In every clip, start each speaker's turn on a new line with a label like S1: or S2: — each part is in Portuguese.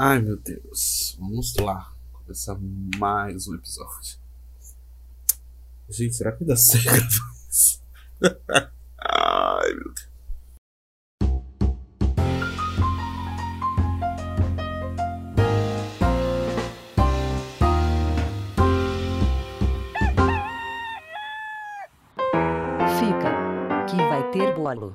S1: Ai meu Deus, vamos lá. Começar mais um episódio. Gente, será que dá certo? Ai meu Deus.
S2: Fica. Que vai ter bolo.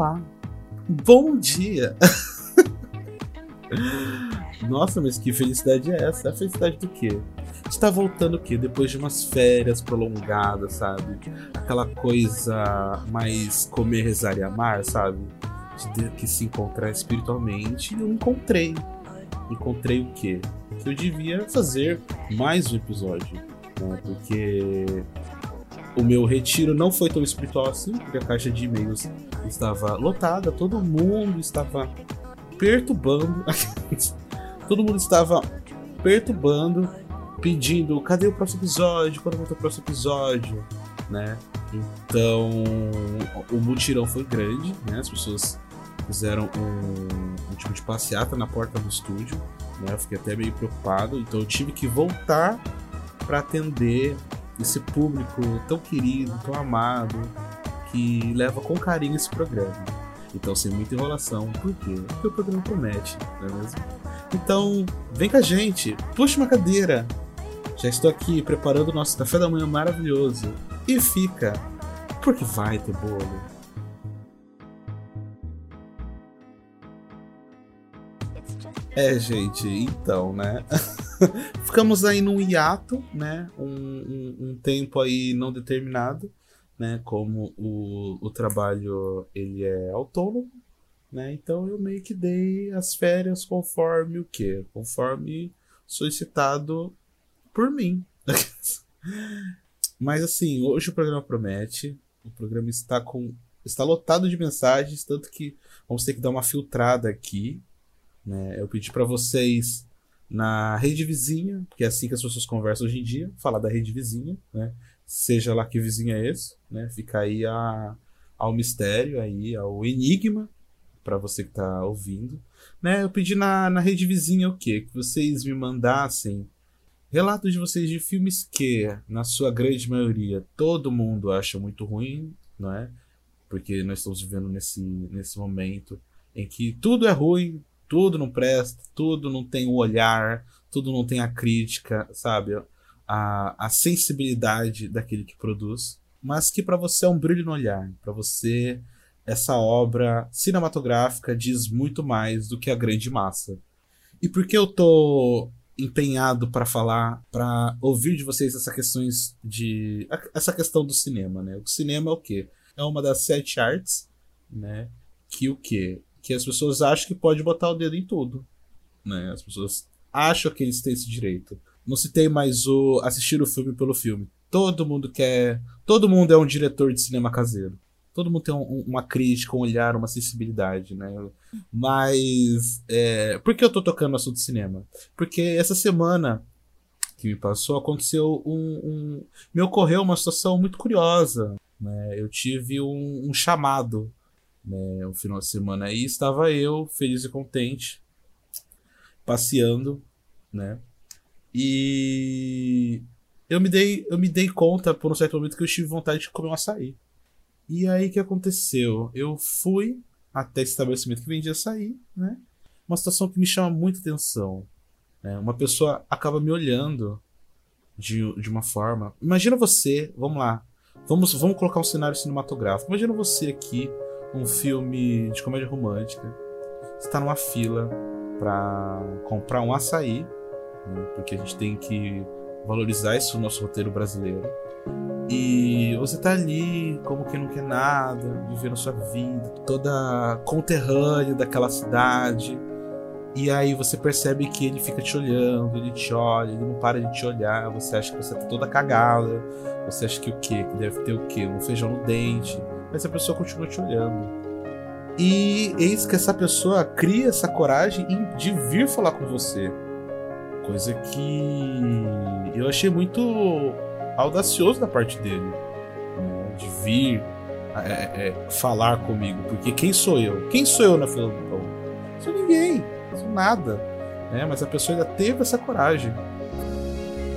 S1: Olá. Bom dia. Nossa, mas que felicidade é essa? A felicidade do quê? Está voltando o quê? Depois de umas férias prolongadas, sabe? Aquela coisa mais comer, rezar e amar, sabe? De ter que se encontrar espiritualmente. E eu encontrei. Encontrei o quê? Que eu devia fazer mais um episódio. Né? Porque o meu retiro não foi tão espiritual assim, porque a caixa de e-mails estava lotada, todo mundo estava perturbando. todo mundo estava perturbando, pedindo cadê o próximo episódio, quando volta o próximo episódio, né? Então o mutirão foi grande, né? As pessoas fizeram um, um tipo de passeata na porta do estúdio, né? Eu fiquei até meio preocupado, então eu tive que voltar para atender esse público tão querido, tão amado, que leva com carinho esse programa. Então, sem muita enrolação, por quê? Porque o programa promete, não é mesmo? Então, vem com a gente, puxa uma cadeira. Já estou aqui preparando o nosso café da manhã maravilhoso. E fica, porque vai ter bolo. É, gente, então, né? Ficamos aí num hiato, né? Um, um, um, tempo aí não determinado, né? Como o, o trabalho ele é autônomo, né? Então eu meio que dei as férias conforme o quê? Conforme solicitado por mim. Mas assim, hoje o programa promete. O programa está com está lotado de mensagens, tanto que vamos ter que dar uma filtrada aqui, né? Eu pedi para vocês na rede vizinha, porque é assim que as pessoas conversam hoje em dia, falar da rede vizinha, né? Seja lá que vizinho é esse, né? Fica aí a, ao mistério, aí ao enigma para você que tá ouvindo, né? Eu pedi na, na rede vizinha o quê? Que vocês me mandassem relatos de vocês de filmes que, na sua grande maioria, todo mundo acha muito ruim, não é? Porque nós estamos vivendo nesse, nesse momento em que tudo é ruim, tudo não presta, tudo não tem o olhar, tudo não tem a crítica, sabe? A, a sensibilidade daquele que produz, mas que para você é um brilho no olhar, para você essa obra cinematográfica diz muito mais do que a grande massa. E por que eu tô empenhado para falar, para ouvir de vocês essas questões de essa questão do cinema, né? O cinema é o quê? É uma das sete artes, né? Que o quê? Que as pessoas acham que pode botar o dedo em tudo. Né? As pessoas acham que eles têm esse direito. Não se tem mais o assistir o filme pelo filme. Todo mundo quer. Todo mundo é um diretor de cinema caseiro. Todo mundo tem um, uma crítica, um olhar, uma sensibilidade, né? Mas. É, por que eu tô tocando no assunto de cinema? Porque essa semana que me passou aconteceu um. um me ocorreu uma situação muito curiosa. Né? Eu tive um, um chamado né, o final de semana aí estava eu feliz e contente passeando, né? E eu me dei eu me dei conta por um certo momento que eu tive vontade de comer um açaí. E aí o que aconteceu? Eu fui até esse estabelecimento que vendia açaí, né? Uma situação que me chama muita atenção. Né? Uma pessoa acaba me olhando de, de uma forma. Imagina você, vamos lá, vamos, vamos colocar um cenário cinematográfico. Imagina você aqui um filme de comédia romântica. Você está numa fila para comprar um açaí, né, porque a gente tem que valorizar esse nosso roteiro brasileiro. E você tá ali como que não quer nada, vivendo sua vida, toda conterrânea daquela cidade. E aí você percebe que ele fica te olhando, ele te olha, ele não para de te olhar, você acha que você tá toda cagada, você acha que o quê? Que deve ter o quê? Um feijão no dente, mas a pessoa continua te olhando. E eis que essa pessoa cria essa coragem de vir falar com você. Coisa que eu achei muito audacioso da parte dele. de vir é, é, falar comigo. Porque quem sou eu? Quem sou eu na fila do pão? Sou ninguém, sou nada. Né? Mas a pessoa ainda teve essa coragem.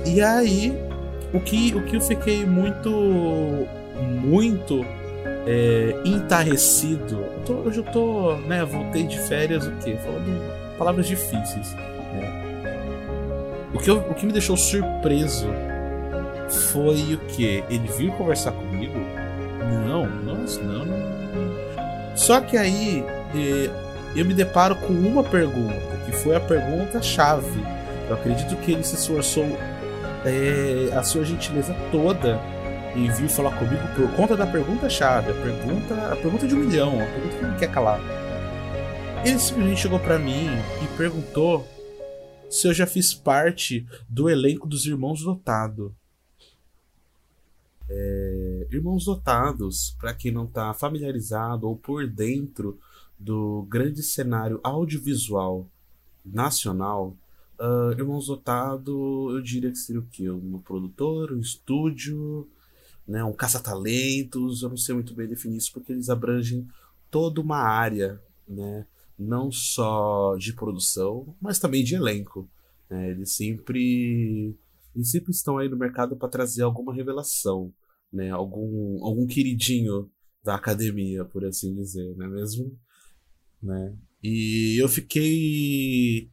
S1: E aí, o que, o que eu fiquei muito, muito é, entarrecido. Tô, hoje eu tô, né, voltei de férias, o quê? Falando palavras difíceis. Né? O, que eu, o que me deixou surpreso foi o que? Ele vir conversar comigo? Não, nossa, não, não. Só que aí é, eu me deparo com uma pergunta, que foi a pergunta-chave. Eu acredito que ele se esforçou é, a sua gentileza toda em vir falar comigo por conta da pergunta-chave, a pergunta, a pergunta de um milhão, a pergunta que não quer calar. Ele simplesmente chegou para mim e perguntou se eu já fiz parte do elenco dos Irmãos Dotado. É, Irmãos Dotados, para quem não está familiarizado ou por dentro do grande cenário audiovisual nacional, uh, Irmãos Dotado, eu diria que seria o quê? Um produtor, um estúdio, né, um caça-talentos, eu não sei muito bem definir isso, porque eles abrangem toda uma área, né, não só de produção, mas também de elenco. Né, eles sempre eles sempre estão aí no mercado para trazer alguma revelação, né, algum, algum queridinho da academia, por assim dizer, não é mesmo? Né? E eu fiquei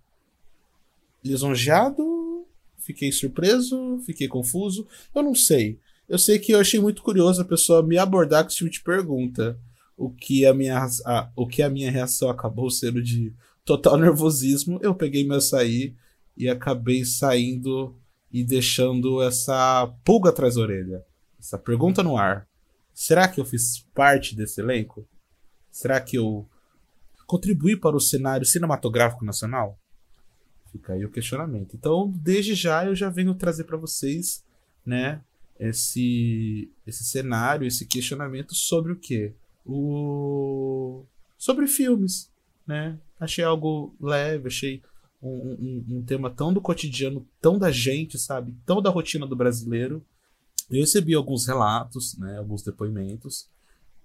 S1: lisonjeado, fiquei surpreso, fiquei confuso, eu não sei. Eu sei que eu achei muito curioso a pessoa me abordar com esse tipo de pergunta. O que a minha, a, o que a minha reação acabou sendo de total nervosismo. Eu peguei meu açaí e acabei saindo e deixando essa pulga atrás da orelha. Essa pergunta no ar. Será que eu fiz parte desse elenco? Será que eu contribuí para o cenário cinematográfico nacional? Fica aí o questionamento. Então, desde já eu já venho trazer para vocês, né, esse, esse cenário, esse questionamento sobre o quê? O... Sobre filmes, né? Achei algo leve, achei um, um, um, tema tão do cotidiano, tão da gente, sabe? Tão da rotina do brasileiro. Eu recebi alguns relatos, né? Alguns depoimentos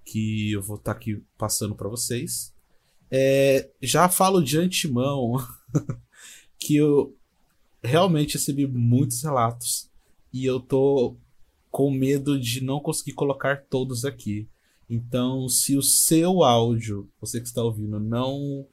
S1: que eu vou estar tá aqui passando para vocês. É, já falo de antemão que eu realmente recebi muitos relatos e eu tô com medo de não conseguir colocar todos aqui. Então, se o seu áudio, você que está ouvindo, não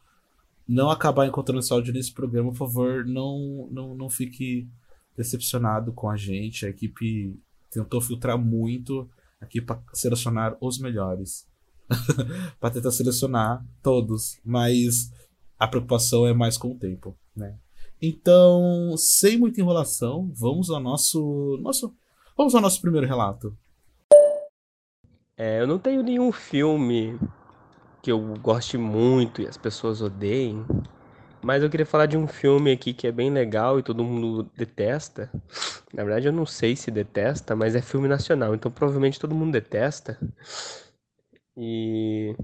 S1: não acabar encontrando esse áudio nesse programa, por favor, não, não, não fique decepcionado com a gente. A equipe tentou filtrar muito aqui para selecionar os melhores. para tentar selecionar todos, mas a preocupação é mais com o tempo, né? Então, sem muita enrolação, vamos ao nosso nosso Vamos ao nosso primeiro relato.
S3: É, eu não tenho nenhum filme que eu goste muito e as pessoas odeiem, mas eu queria falar de um filme aqui que é bem legal e todo mundo detesta. Na verdade, eu não sei se detesta, mas é filme nacional, então provavelmente todo mundo detesta. E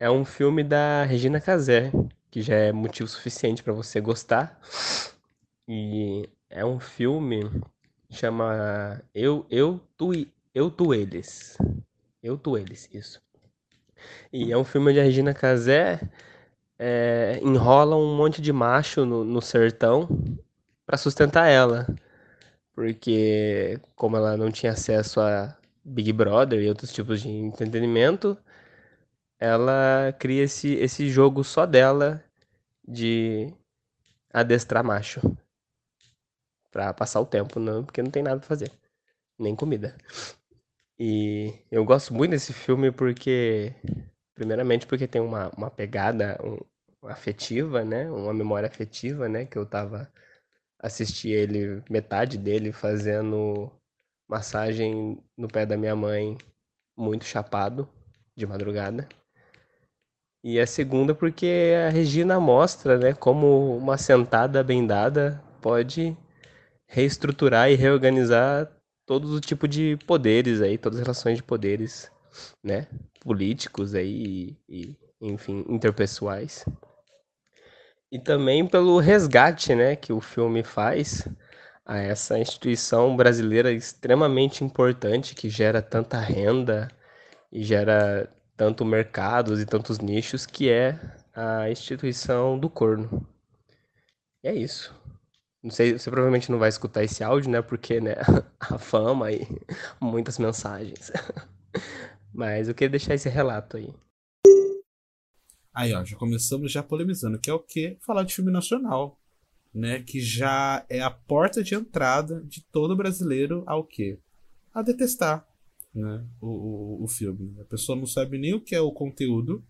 S3: é um filme da Regina Casé, que já é motivo suficiente para você gostar. E é um filme Chama Eu, eu, tu, eu, tu, eles. Eu, tu, eles, isso. E é um filme a Regina Casé é, enrola um monte de macho no, no sertão para sustentar ela. Porque, como ela não tinha acesso a Big Brother e outros tipos de entretenimento, ela cria esse, esse jogo só dela de adestrar macho para passar o tempo, não, porque não tem nada pra fazer, nem comida. E eu gosto muito desse filme porque, primeiramente, porque tem uma, uma pegada um, afetiva, né? Uma memória afetiva, né? Que eu tava assisti ele, metade dele, fazendo massagem no pé da minha mãe, muito chapado, de madrugada. E a segunda porque a Regina mostra, né, como uma sentada bem dada pode reestruturar e reorganizar todo o tipo de poderes aí, todas as relações de poderes, né, políticos aí e, e enfim, interpessoais. E também pelo resgate, né, que o filme faz a essa instituição brasileira extremamente importante que gera tanta renda e gera tanto mercados e tantos nichos, que é a instituição do corno. E é isso. Não sei, você provavelmente não vai escutar esse áudio, né? Porque, né, a fama e muitas mensagens. Mas eu queria deixar esse relato aí.
S1: Aí, ó, já começamos já polemizando, que é o quê? Falar de filme nacional, né? Que já é a porta de entrada de todo brasileiro ao quê? A detestar, né? O, o, o filme. A pessoa não sabe nem o que é o conteúdo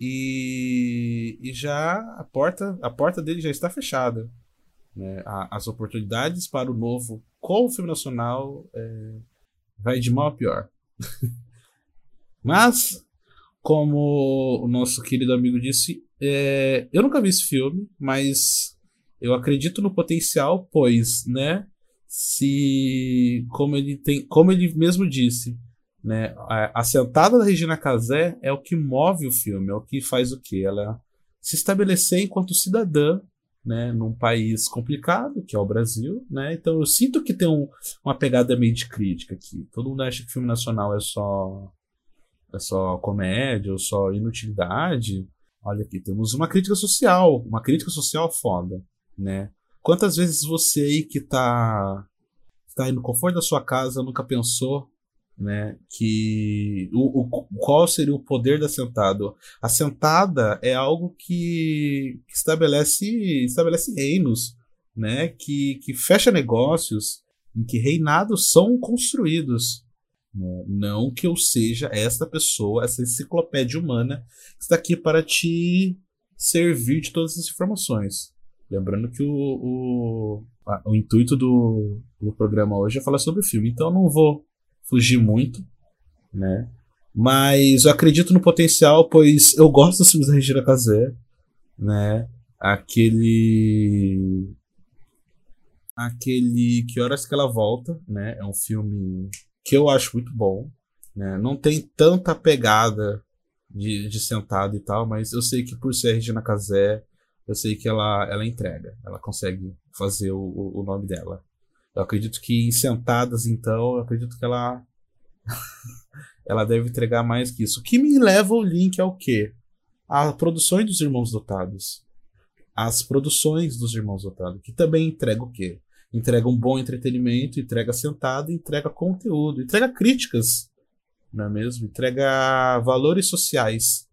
S1: e, e já a porta, a porta dele já está fechada. Né? A, as oportunidades para o novo com o filme nacional é, vai de mal a pior. Mas como o nosso querido amigo disse, é, eu nunca vi esse filme, mas eu acredito no potencial, pois, né? Se, como ele tem, como ele mesmo disse, né? A, a sentada da Regina Casé é o que move o filme, é o que faz o que ela se estabelecer enquanto cidadã, né? Num país complicado que é o Brasil, né? Então eu sinto que tem um, uma pegada meio de crítica aqui. Todo mundo acha que filme nacional é só é só comédia ou só inutilidade. Olha aqui, temos uma crítica social, uma crítica social foda, né? Quantas vezes você aí que tá, tá aí no conforto da sua casa nunca pensou, né, que o, o, qual seria o poder da sentada? A sentada é algo que, que estabelece, estabelece reinos, né, que, que fecha negócios, em que reinados são construídos. Né? Não que eu seja esta pessoa, essa enciclopédia humana que está aqui para te servir de todas as informações. Lembrando que o, o, a, o intuito do, do programa hoje é falar sobre o filme, então eu não vou fugir muito, né? Mas eu acredito no potencial, pois eu gosto dos filmes da Regina Casé, né? Aquele aquele que horas que ela volta, né? É um filme que eu acho muito bom. Né? Não tem tanta pegada de, de sentado e tal, mas eu sei que por ser Regina Casé, eu sei que ela, ela entrega, ela consegue fazer o, o nome dela. Eu acredito que em sentadas, então, eu acredito que ela ela deve entregar mais que isso. O que me leva o link ao quê? A produções dos Irmãos Dotados. As produções dos Irmãos Dotados, que também entrega o quê? entrega um bom entretenimento, entrega sentado, entrega conteúdo, entrega críticas, não é mesmo? Entrega valores sociais,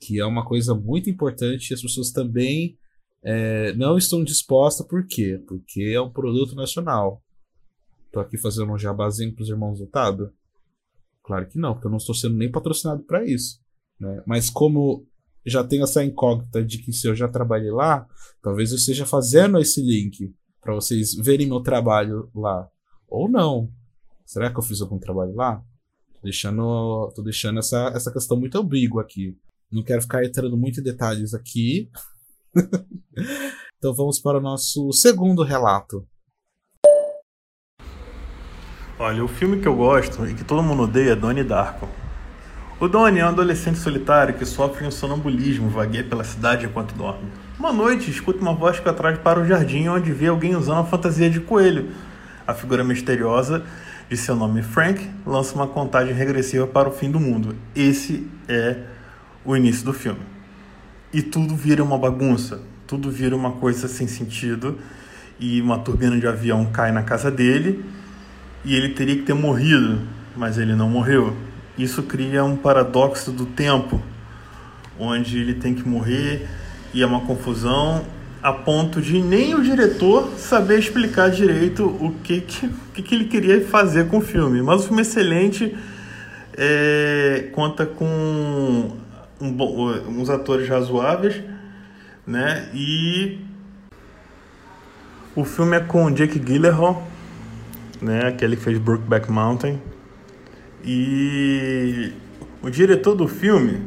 S1: que é uma coisa muito importante e as pessoas também é, não estão dispostas, por quê? Porque é um produto nacional. Tô aqui fazendo um jabazinho pros irmãos lutado? Claro que não, porque eu não estou sendo nem patrocinado para isso. Né? Mas como já tenho essa incógnita de que se eu já trabalhei lá, talvez eu esteja fazendo esse link para vocês verem meu trabalho lá. Ou não. Será que eu fiz algum trabalho lá? Tô deixando, tô deixando essa, essa questão muito ambígua aqui. Não quero ficar entrando muito em detalhes aqui. então vamos para o nosso segundo relato.
S4: Olha, o filme que eu gosto e que todo mundo odeia é Donnie Darko. O Donnie é um adolescente solitário que sofre um sonambulismo, vagueia pela cidade enquanto dorme. Uma noite, escuta uma voz que atrás para o jardim onde vê alguém usando a fantasia de coelho. A figura misteriosa de seu nome Frank lança uma contagem regressiva para o fim do mundo. Esse é o início do filme. E tudo vira uma bagunça, tudo vira uma coisa sem sentido e uma turbina de avião cai na casa dele e ele teria que ter morrido, mas ele não morreu. Isso cria um paradoxo do tempo, onde ele tem que morrer e é uma confusão a ponto de nem o diretor saber explicar direito o que, que, que ele queria fazer com o filme. Mas o filme é excelente, é, conta com um, uns atores razoáveis, né? E o filme é com Jake Gyllenhaal, né? Aquele que fez Brokeback Mountain. E o diretor do filme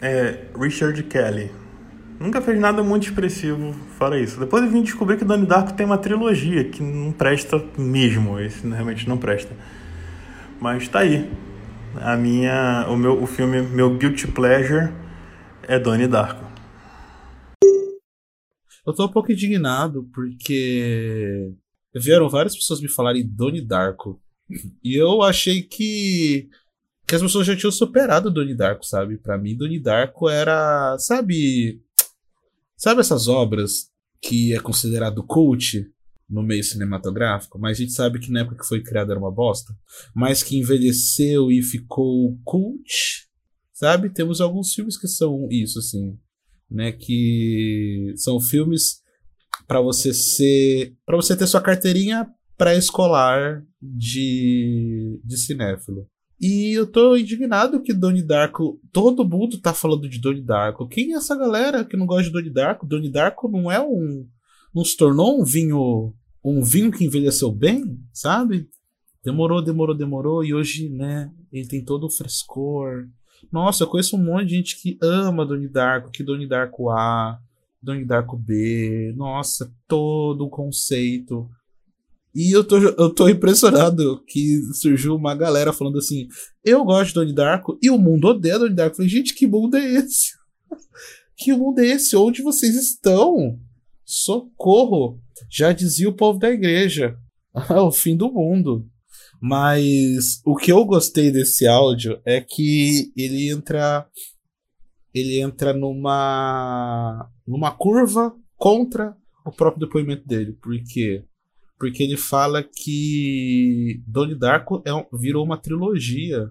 S4: é Richard Kelly. Nunca fez nada muito expressivo fora isso. Depois eu vim descobrir que Donnie Darko tem uma trilogia que não presta mesmo. Esse realmente não presta. Mas tá aí. A minha, o meu, o filme, meu guilty pleasure é Donnie Darko.
S1: Eu tô um pouco indignado porque vieram várias pessoas me falarem Doni Darko. E eu achei que que as pessoas já tinham superado Doni Darko, sabe? Para mim, Doni Darko era, sabe, sabe essas obras que é considerado cult no meio cinematográfico, mas a gente sabe que na época que foi criada era uma bosta, mas que envelheceu e ficou cult, sabe? Temos alguns filmes que são isso, assim, né? Que são filmes para você ser, para você ter sua carteirinha pré-escolar de, de cinéfilo. E eu tô indignado que Donnie Darko. Todo mundo tá falando de Donnie Darko. Quem é essa galera que não gosta de Donnie Darko? Donnie Darko não é um. Não se tornou um vinho. Um vinho que envelheceu bem, sabe? Demorou, demorou, demorou. E hoje, né, ele tem todo o frescor. Nossa, eu conheço um monte de gente que ama Donnie Darko, que Donnie Darko A, Donnie Darko B. Nossa, todo o conceito e eu tô, eu tô impressionado que surgiu uma galera falando assim: eu gosto de Donnie Darko e o mundo odeia Donnie Darko. Eu falei, gente, que mundo é esse? que mundo é esse? Onde vocês estão? Socorro! Já dizia o povo da igreja. o fim do mundo. Mas o que eu gostei desse áudio é que ele entra. Ele entra numa. numa curva contra o próprio depoimento dele. Porque porque ele fala que Donnie Darko é virou uma trilogia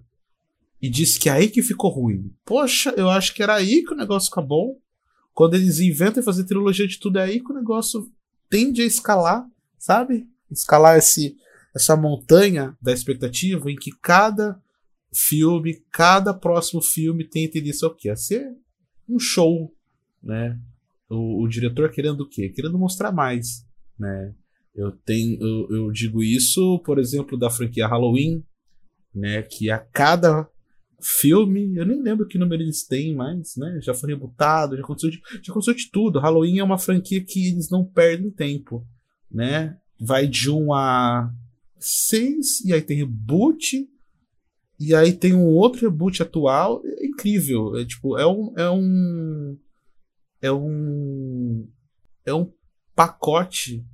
S1: e diz que é aí que ficou ruim. Poxa, eu acho que era aí que o negócio fica bom. Quando eles inventam e fazer trilogia de tudo, é aí que o negócio tende a escalar, sabe? Escalar esse, essa montanha da expectativa em que cada filme, cada próximo filme tem tendência ao quê? A ser um show, né? O, o diretor querendo o quê? Querendo mostrar mais, né? Eu tenho, eu, eu, digo isso, por exemplo, da franquia Halloween, né, que a cada filme, eu nem lembro que número eles têm mais, né, já foi rebutado, já aconteceu de, já aconteceu de tudo. Halloween é uma franquia que eles não perdem tempo, né? Vai de 1 a 6 e aí tem reboot e aí tem um outro reboot atual, é incrível, é tipo, é um é um é um é um pacote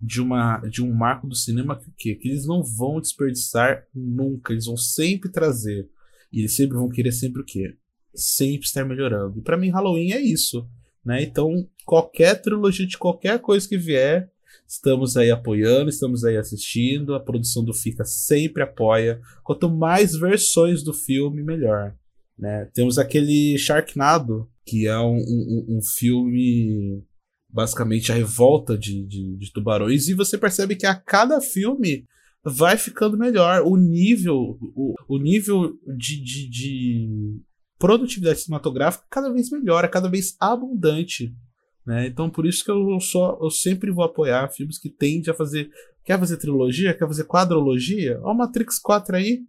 S1: de, uma, de um marco do cinema que, que eles não vão desperdiçar nunca, eles vão sempre trazer. E eles sempre vão querer sempre o quê? Sempre estar melhorando. E para mim, Halloween é isso. Né? Então, qualquer trilogia de qualquer coisa que vier, estamos aí apoiando, estamos aí assistindo. A produção do Fica sempre apoia. Quanto mais versões do filme, melhor. Né? Temos aquele Sharknado, que é um, um, um filme basicamente a revolta de, de, de, tubarões, e você percebe que a cada filme vai ficando melhor. O nível, o, o nível de, de, de produtividade cinematográfica cada vez melhor, é cada vez abundante. Né? Então por isso que eu só eu sempre vou apoiar filmes que tendem a fazer. Quer fazer trilogia? Quer fazer quadrologia? Ó, Matrix 4 aí.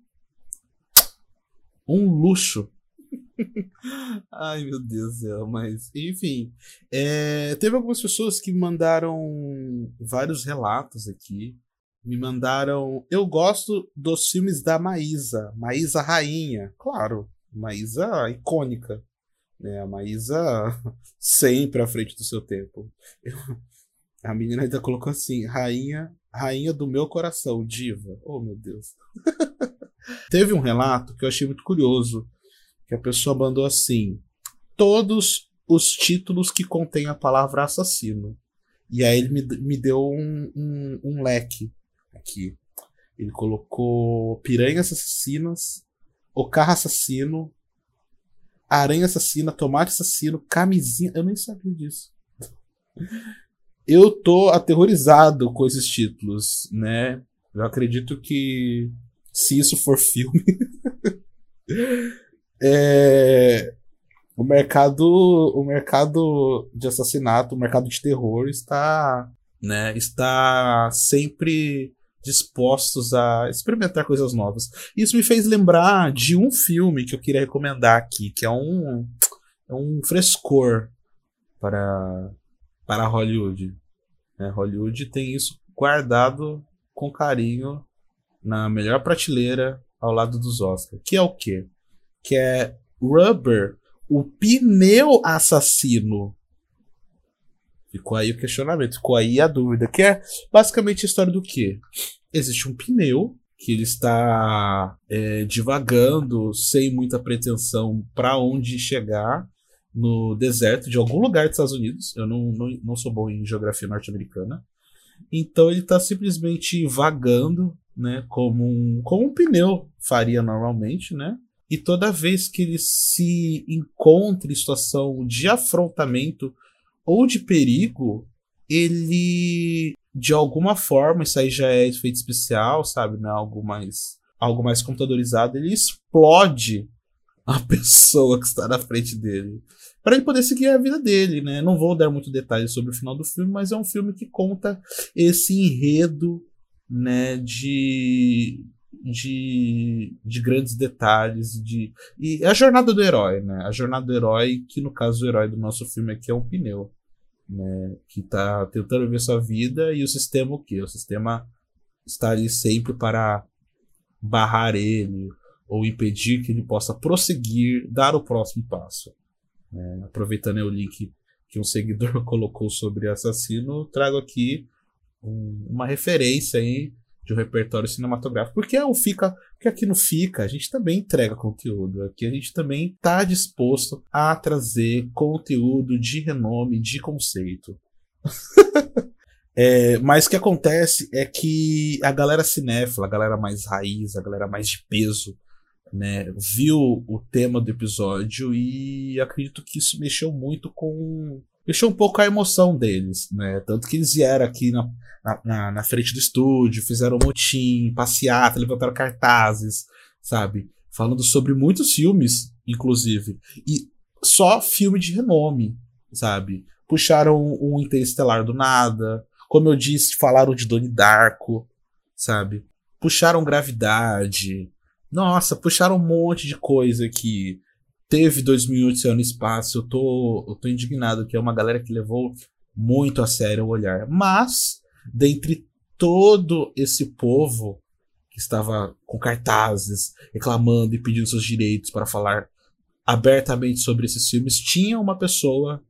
S1: Um luxo. Ai, meu Deus do céu, mas enfim. É, teve algumas pessoas que mandaram vários relatos aqui. Me mandaram. Eu gosto dos filmes da Maísa. Maísa Rainha. Claro, Maísa icônica. Né? A Maísa sempre à frente do seu tempo. Eu, a menina ainda colocou assim: Rainha, rainha do meu coração, diva. Oh, meu Deus. Teve um relato que eu achei muito curioso que a pessoa mandou assim: todos os títulos que contêm a palavra assassino. E aí ele me, me deu um, um, um leque aqui. Ele colocou Piranhas Assassinas, O Carro Assassino, Aranha Assassina, Tomate Assassino, Camisinha. Eu nem sabia disso. Eu tô aterrorizado com esses títulos, né? Eu acredito que se isso for filme. é, o mercado o mercado de assassinato, o mercado de terror está, né, está sempre dispostos a experimentar coisas novas. Isso me fez lembrar de um filme que eu queria recomendar aqui, que é um, é um frescor para, para Hollywood. É, Hollywood tem isso guardado com carinho na melhor prateleira ao lado dos Oscars. Que é o quê? que é Rubber, o pneu assassino. Ficou aí o questionamento, ficou aí a dúvida, que é basicamente a história do quê? Existe um pneu que ele está é, divagando sem muita pretensão para onde chegar no deserto de algum lugar dos Estados Unidos. Eu não, não, não sou bom em geografia norte-americana. Então ele está simplesmente vagando, né, como um, como um pneu faria normalmente, né? E toda vez que ele se encontra em situação de afrontamento ou de perigo, ele de alguma forma, isso aí já é efeito especial, sabe, né, algo mais algo mais computadorizado, ele explode a pessoa que está na frente dele para ele poder seguir a vida dele, né? Não vou dar muito detalhes sobre o final do filme, mas é um filme que conta esse enredo, né, de de, de grandes detalhes de e a jornada do herói, né? A jornada do herói, que no caso o herói do nosso filme aqui é um pneu, né, que tá tentando ver sua vida e o sistema o quê? O sistema está ali sempre para barrar ele ou impedir que ele possa prosseguir, dar o próximo passo. É, aproveitando o link que um seguidor colocou sobre assassino, trago aqui um, uma referência aí de um repertório cinematográfico. Porque é o fica, porque aqui no Fica a gente também entrega conteúdo. Aqui a gente também está disposto a trazer conteúdo de renome, de conceito. é, mas o que acontece é que a galera cinéfila, a galera mais raiz, a galera mais de peso, né, viu o tema do episódio e acredito que isso mexeu muito com. Mexeu um pouco a emoção deles, né? Tanto que eles vieram aqui na, na, na frente do estúdio, fizeram um motim, passeata, levantaram cartazes, sabe? Falando sobre muitos filmes, inclusive. E só filme de renome, sabe? Puxaram um Interestelar do nada. Como eu disse, falaram de Donnie Darko, sabe? Puxaram Gravidade, nossa, puxaram um monte de coisa que teve 2008 no espaço. Eu tô, eu tô indignado que é uma galera que levou muito a sério o olhar. Mas, dentre todo esse povo que estava com cartazes, reclamando e pedindo seus direitos para falar abertamente sobre esses filmes, tinha uma pessoa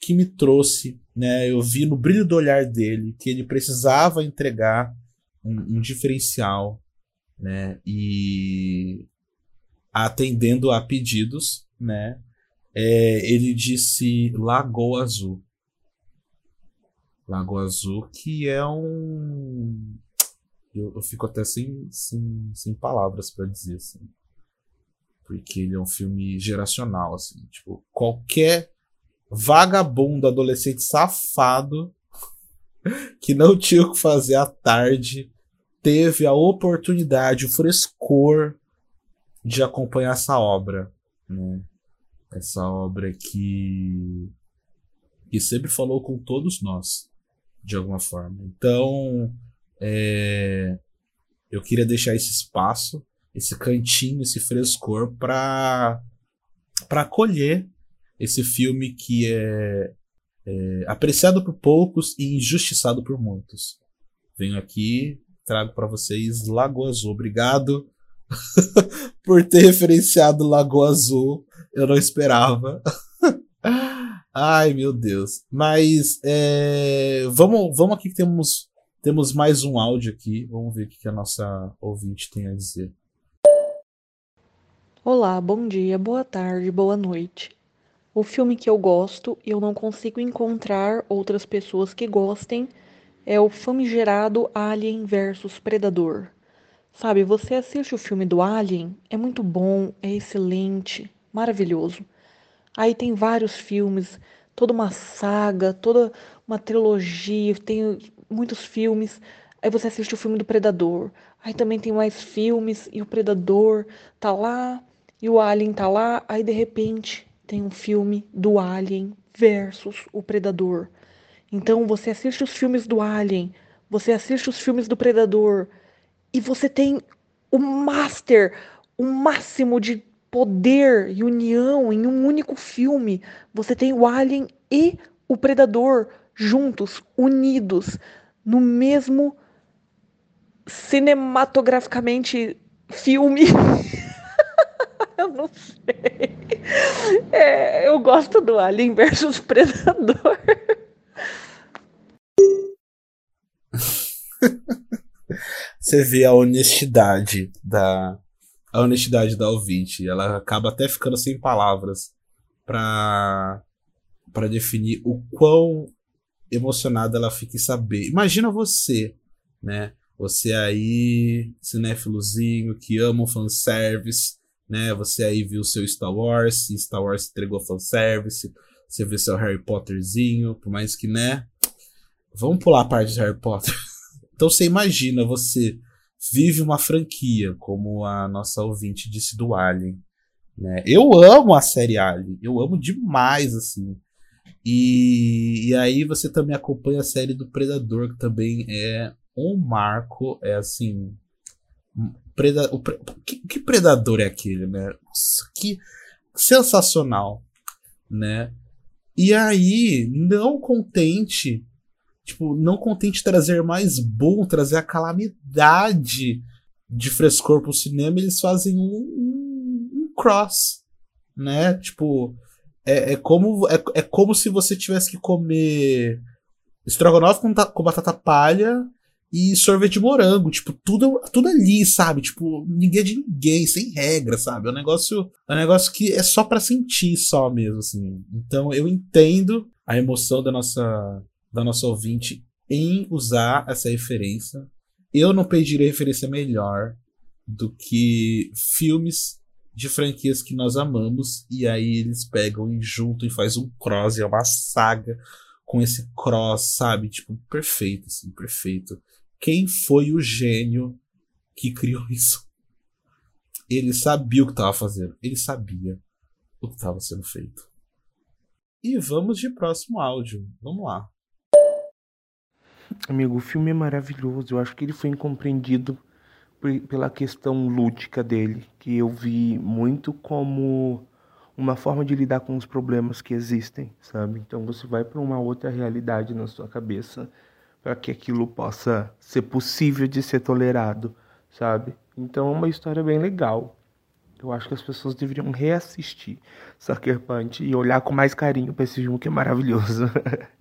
S1: que me trouxe, né? Eu vi no brilho do olhar dele que ele precisava entregar um, um diferencial né? E atendendo a pedidos, né? É, ele disse Lagoa Azul. Lagoa Azul, que é um. Eu, eu fico até sem, sem, sem palavras para dizer, assim. Porque ele é um filme geracional, assim. Tipo, qualquer vagabundo, adolescente safado que não tinha o que fazer à tarde teve a oportunidade, o frescor de acompanhar essa obra, né? Essa obra que que sempre falou com todos nós, de alguma forma. Então, é, eu queria deixar esse espaço, esse cantinho, esse frescor para para acolher esse filme que é, é apreciado por poucos e injustiçado por muitos. Venho aqui trago para vocês Lagoa Azul. Obrigado por ter referenciado Lagoa Azul. Eu não esperava. Ai, meu Deus. Mas é, vamos, vamos aqui que temos, temos mais um áudio aqui. Vamos ver o que a nossa ouvinte tem a dizer.
S5: Olá, bom dia, boa tarde, boa noite. O filme que eu gosto e eu não consigo encontrar outras pessoas que gostem é o famigerado Alien versus Predador. Sabe, você assiste o filme do Alien, é muito bom, é excelente, maravilhoso. Aí tem vários filmes, toda uma saga, toda uma trilogia, tem muitos filmes. Aí você assiste o filme do Predador. Aí também tem mais filmes e o Predador tá lá e o Alien tá lá. Aí de repente tem um filme do Alien versus o Predador. Então você assiste os filmes do Alien, você assiste os filmes do Predador e você tem o master, o máximo de poder e união em um único filme. Você tem o Alien e o Predador juntos, unidos, no mesmo cinematograficamente filme. eu não sei. É, eu gosto do Alien versus Predador.
S1: Você vê a honestidade da a honestidade da ouvinte. Ela acaba até ficando sem palavras para para definir o quão emocionada ela fica em saber. Imagina você, né? Você aí, cinéfilozinho, que ama o fanservice, né? Você aí viu seu Star Wars, Star Wars entregou fanservice, você vê seu Harry Potterzinho, por mais que, né? Vamos pular a parte de Harry Potter. então você imagina, você vive uma franquia, como a nossa ouvinte disse do Alien. Né? Eu amo a série Alien, eu amo demais, assim. E, e aí você também acompanha a série do Predador, que também é um marco, é assim. Preda, o, que, que predador é aquele, né? Nossa, que sensacional, né? E aí, não contente, tipo, não contente trazer mais bom, trazer a calamidade de frescor pro cinema, eles fazem um, um, um cross, né? Tipo, é, é, como, é, é como se você tivesse que comer estrogonofe com, com batata palha e sorvete de morango, tipo, tudo, tudo ali, sabe? Tipo, ninguém é de ninguém, sem regra, sabe? É um negócio, é um negócio que é só para sentir só mesmo, assim. Então eu entendo a emoção da nossa, da nossa ouvinte em usar essa referência. Eu não pediria referência melhor do que filmes de franquias que nós amamos e aí eles pegam e juntam e faz um cross, é uma saga com esse cross, sabe? Tipo, perfeito, assim, perfeito. Quem foi o gênio que criou isso? Ele sabia o que estava fazendo. Ele sabia o que estava sendo feito. E vamos de próximo áudio. Vamos lá.
S6: Amigo, o filme é maravilhoso. Eu acho que ele foi incompreendido pela questão lúdica dele, que eu vi muito como uma forma de lidar com os problemas que existem, sabe? Então você vai para uma outra realidade na sua cabeça para que aquilo possa ser possível de ser tolerado, sabe? Então é uma história bem legal. Eu acho que as pessoas deveriam reassistir Sucker Punch e olhar com mais carinho para esse filme que é maravilhoso.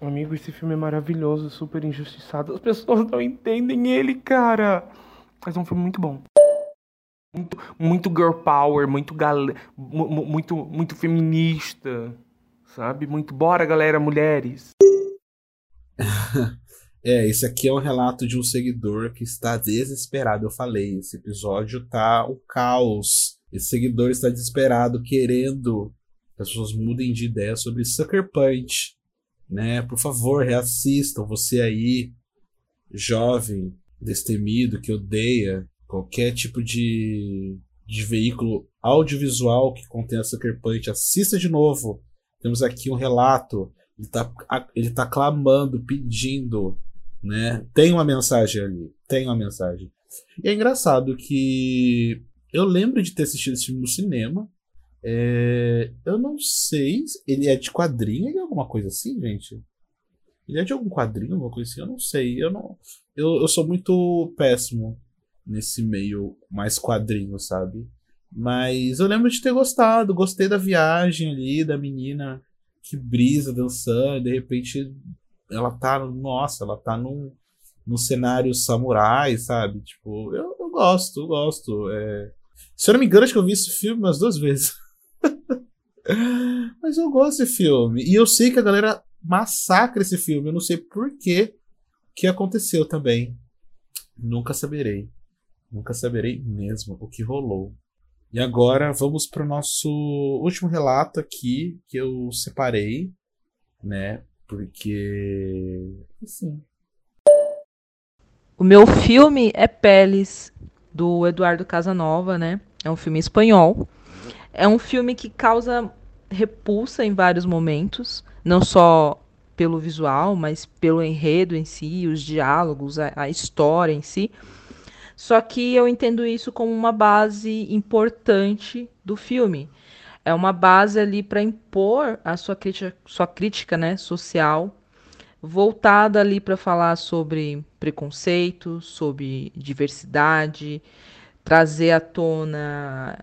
S6: Amigo, esse filme é maravilhoso, super injustiçado. As pessoas não entendem ele, cara. Mas é um filme muito bom. Muito, muito girl power, muito gal... muito muito feminista, sabe? Muito bora, galera, mulheres.
S1: é, esse aqui é um relato de um seguidor que está desesperado. Eu falei, esse episódio tá o caos. Esse seguidor está desesperado, querendo que as pessoas mudem de ideia sobre Sucker Punch. Né? Por favor, reassistam. Você aí, jovem, destemido, que odeia qualquer tipo de, de veículo audiovisual que contenha Sucker Punch, assista de novo. Temos aqui um relato ele tá, ele tá clamando, pedindo, né? Tem uma mensagem ali, tem uma mensagem. E é engraçado que eu lembro de ter assistido esse filme no cinema. É, eu não sei, ele é de quadrinho, ele é alguma coisa assim, gente? Ele é de algum quadrinho, alguma coisa assim? Eu não sei. Eu não, eu, eu sou muito péssimo nesse meio mais quadrinho, sabe? Mas eu lembro de ter gostado, gostei da viagem ali, da menina que brisa dançando, de repente ela tá, nossa, ela tá num, num cenário samurai, sabe? Tipo, eu, eu gosto, eu gosto. É... Se eu não me engano, acho que eu vi esse filme umas duas vezes. Mas eu gosto desse filme. E eu sei que a galera massacra esse filme. Eu não sei por que que aconteceu também. Nunca saberei. Nunca saberei mesmo o que rolou. E agora vamos para o nosso último relato aqui que eu separei, né? Porque. Assim.
S5: O meu filme é Peles, do Eduardo Casanova, né? É um filme espanhol. É um filme que causa repulsa em vários momentos, não só pelo visual, mas pelo enredo em si, os diálogos, a, a história em si. Só que eu entendo isso como uma base importante do filme. É uma base ali para impor a sua crítica, sua crítica né, social, voltada ali para falar sobre preconceito, sobre diversidade, trazer à tona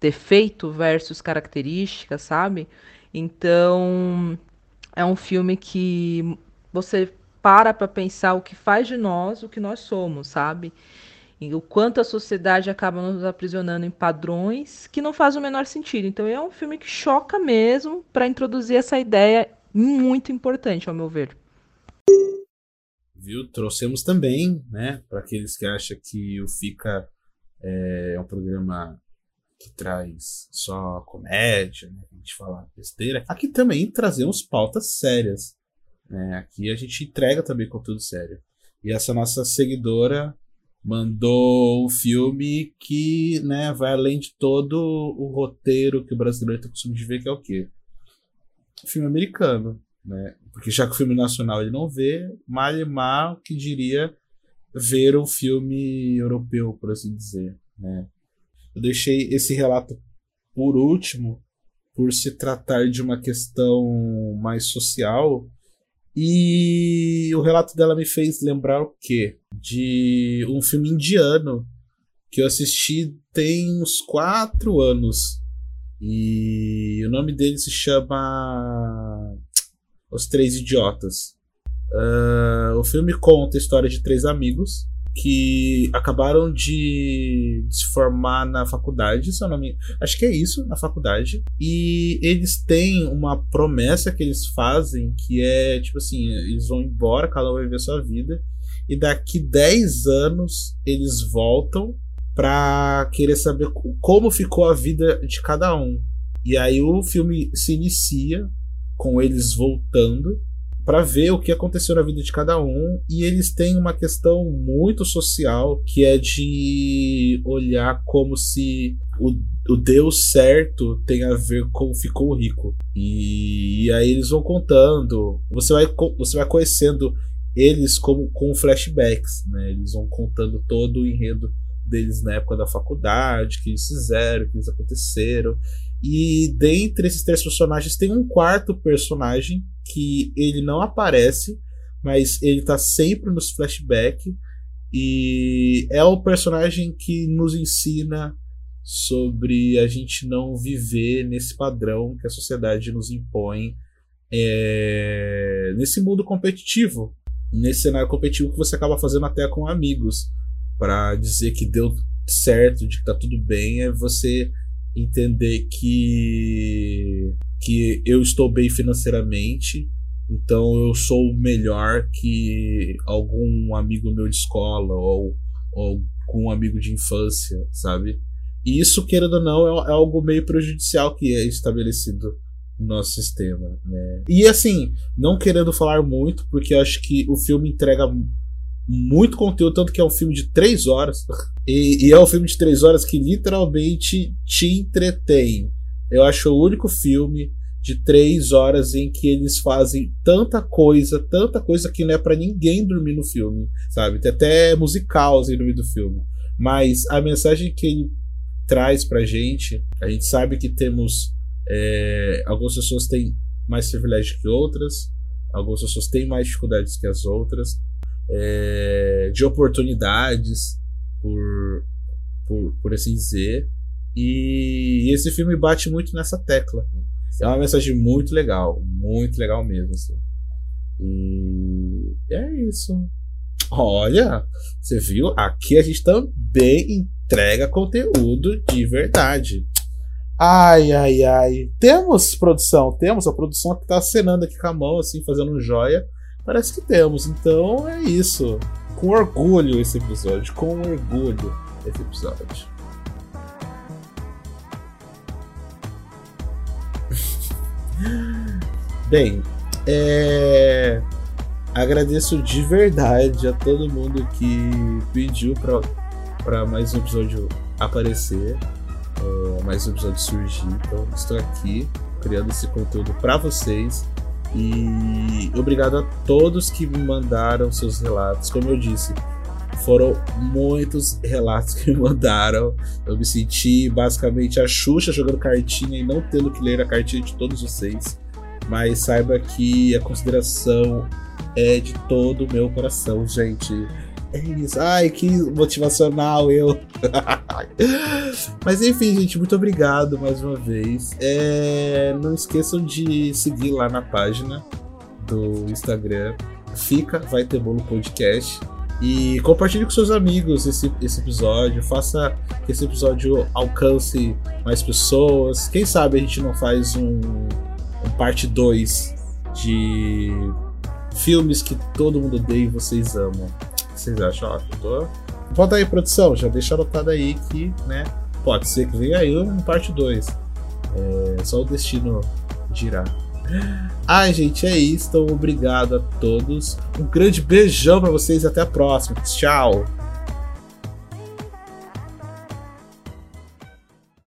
S5: defeito versus característica, sabe? Então, é um filme que você
S7: para para pensar o que faz de nós o que nós somos, sabe? E o quanto a sociedade acaba nos aprisionando em padrões que não faz o menor sentido. Então é um filme que choca mesmo para introduzir essa ideia muito importante, ao meu ver.
S1: Viu? Trouxemos também, né, para aqueles que acham que o Fica é um programa que traz só comédia, né, a gente fala besteira. Aqui também trazemos pautas sérias. Né? Aqui a gente entrega também conteúdo sério. E essa nossa seguidora mandou um filme que né, vai além de todo o roteiro que o brasileiro tem costume de ver, que é o quê? Filme americano. Né? Porque já que o filme nacional ele não vê, mal e mal que diria ver um filme europeu, por assim dizer. Né? Eu deixei esse relato por último, por se tratar de uma questão mais social, e o relato dela me fez lembrar o quê? De um filme indiano que eu assisti tem uns quatro anos. E o nome dele se chama Os Três Idiotas. Uh, o filme conta a história de três amigos que acabaram de se formar na faculdade, se eu não me... acho que é isso, na faculdade. E eles têm uma promessa que eles fazem que é tipo assim, eles vão embora, cada um vai viver sua vida, e daqui 10 anos eles voltam para querer saber como ficou a vida de cada um. E aí o filme se inicia com eles voltando para ver o que aconteceu na vida de cada um. E eles têm uma questão muito social que é de olhar como se o, o Deus certo tem a ver com ficou rico. E, e aí eles vão contando. Você vai você vai conhecendo eles como com flashbacks né? Eles vão contando todo o enredo deles na época da faculdade, que eles fizeram, que eles aconteceram. E dentre esses três personagens tem um quarto personagem que ele não aparece, mas ele tá sempre nos flashbacks. E é o personagem que nos ensina sobre a gente não viver nesse padrão que a sociedade nos impõe é, nesse mundo competitivo, nesse cenário competitivo que você acaba fazendo até com amigos, para dizer que deu certo, de que tá tudo bem, é você entender que que eu estou bem financeiramente, então eu sou melhor que algum amigo meu de escola ou, ou algum amigo de infância, sabe? E isso, querendo ou não, é, é algo meio prejudicial que é estabelecido no nosso sistema, né? E assim, não querendo falar muito, porque eu acho que o filme entrega muito conteúdo, tanto que é um filme de três horas. E, e, é um filme de três horas que literalmente te entretém. Eu acho o único filme de três horas em que eles fazem tanta coisa, tanta coisa que não é para ninguém dormir no filme, sabe? Tem até musical assim, no meio do filme. Mas a mensagem que ele traz pra gente, a gente sabe que temos. É, algumas pessoas têm mais privilégio que outras, algumas pessoas têm mais dificuldades que as outras, é, de oportunidades, por, por, por assim dizer. E esse filme bate muito nessa tecla. É uma mensagem muito legal, muito legal mesmo. Assim. E é isso. Olha, você viu? Aqui a gente também entrega conteúdo de verdade. Ai, ai, ai. Temos produção, temos a produção que tá acenando aqui com a mão, assim, fazendo um joia. Parece que temos. Então é isso. Com orgulho esse episódio. Com orgulho esse episódio. Bem, é... agradeço de verdade a todo mundo que pediu para mais um episódio aparecer, é, mais um episódio surgir. Então, estou aqui criando esse conteúdo para vocês. E obrigado a todos que me mandaram seus relatos. Como eu disse, foram muitos relatos que me mandaram. Eu me senti basicamente a Xuxa jogando cartinha e não tendo que ler a cartinha de todos vocês. Mas saiba que a consideração é de todo o meu coração, gente. É isso. Ai, que motivacional eu. Mas enfim, gente, muito obrigado mais uma vez. É... Não esqueçam de seguir lá na página do Instagram fica, vai ter bolo podcast. E compartilhe com seus amigos esse, esse episódio. Faça que esse episódio alcance mais pessoas. Quem sabe a gente não faz um, um parte 2 de filmes que todo mundo odeia e vocês amam. O que vocês acham? Ó, eu tô... Bota aí, produção, já deixa anotado aí que, né? Pode ser que venha aí um parte 2. É, só o destino girar. Ai, gente, é isso. Então, obrigado a todos. Um grande beijão para vocês e até a próxima. Tchau.